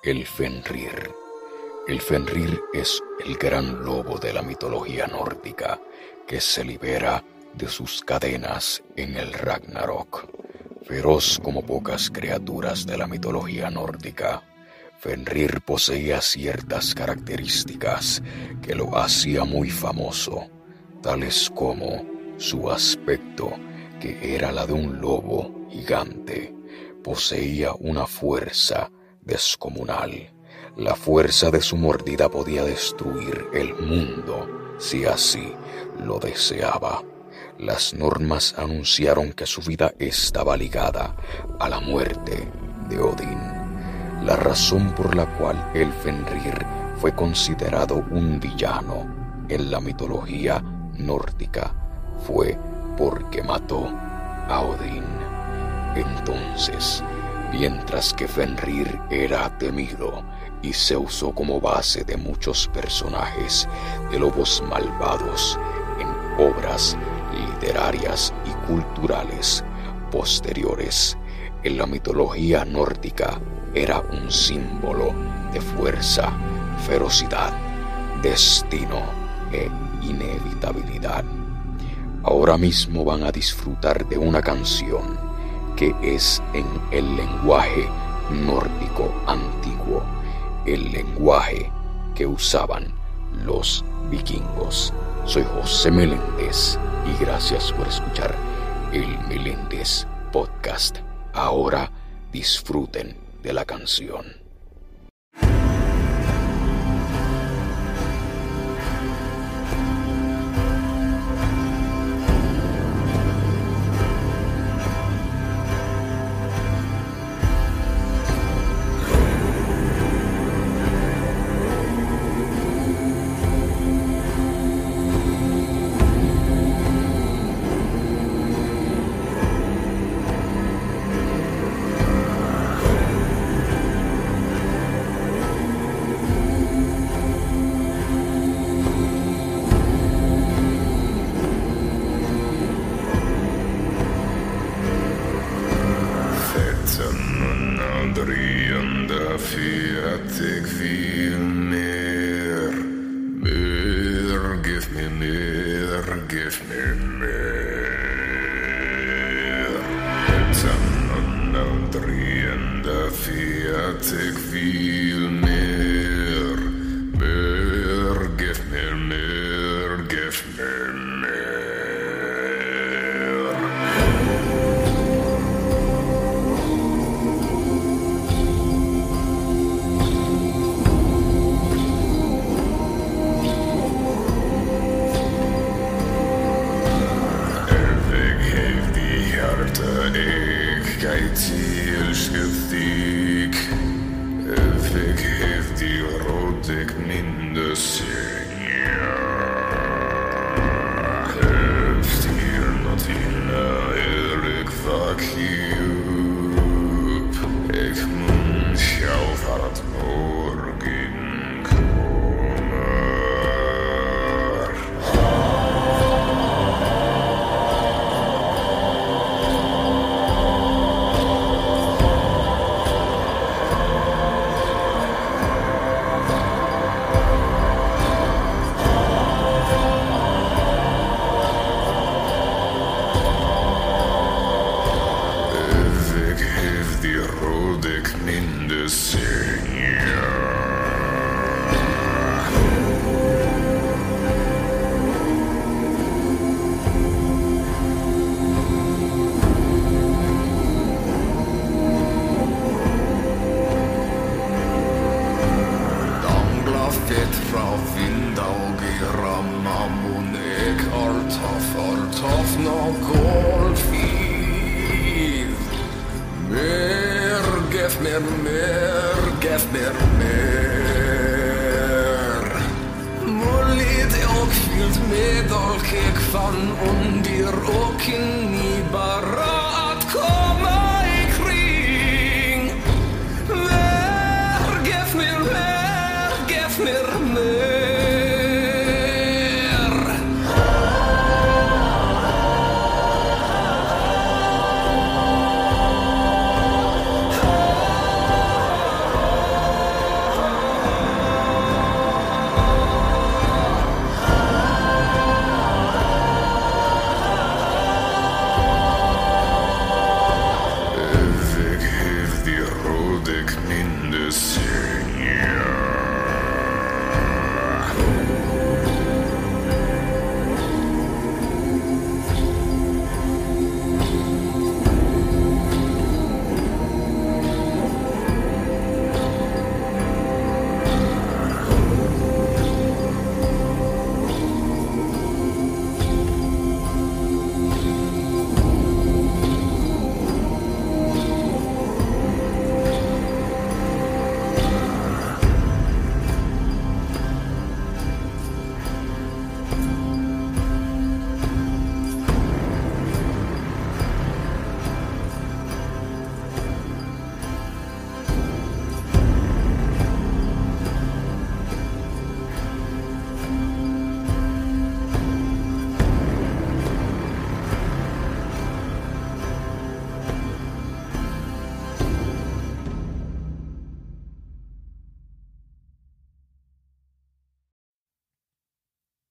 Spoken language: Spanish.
El Fenrir. El Fenrir es el gran lobo de la mitología nórdica que se libera de sus cadenas en el Ragnarok. Feroz como pocas criaturas de la mitología nórdica, Fenrir poseía ciertas características que lo hacía muy famoso, tales como su aspecto, que era la de un lobo gigante, poseía una fuerza descomunal. La fuerza de su mordida podía destruir el mundo si así lo deseaba. Las normas anunciaron que su vida estaba ligada a la muerte de Odín. La razón por la cual el Fenrir fue considerado un villano en la mitología nórdica fue porque mató a Odín. Entonces, mientras que Fenrir era temido y se usó como base de muchos personajes de lobos malvados en obras literarias y culturales posteriores, en la mitología nórdica era un símbolo de fuerza, ferocidad, destino e inevitabilidad. Ahora mismo van a disfrutar de una canción que es en el lenguaje nórdico antiguo, el lenguaje que usaban los vikingos. Soy José Meléndez y gracias por escuchar el Meléndez Podcast. Ahora disfruten de la canción. andrejenda fiatek viel mehr. Mehr, gib mir mehr, gib mir mehr. Etan und andrejenda fiatek viel here. Tofno no Meer, geef meer, meer, mer meer, meer. mer. de ook viel met al kijk van om die rokken. in this year.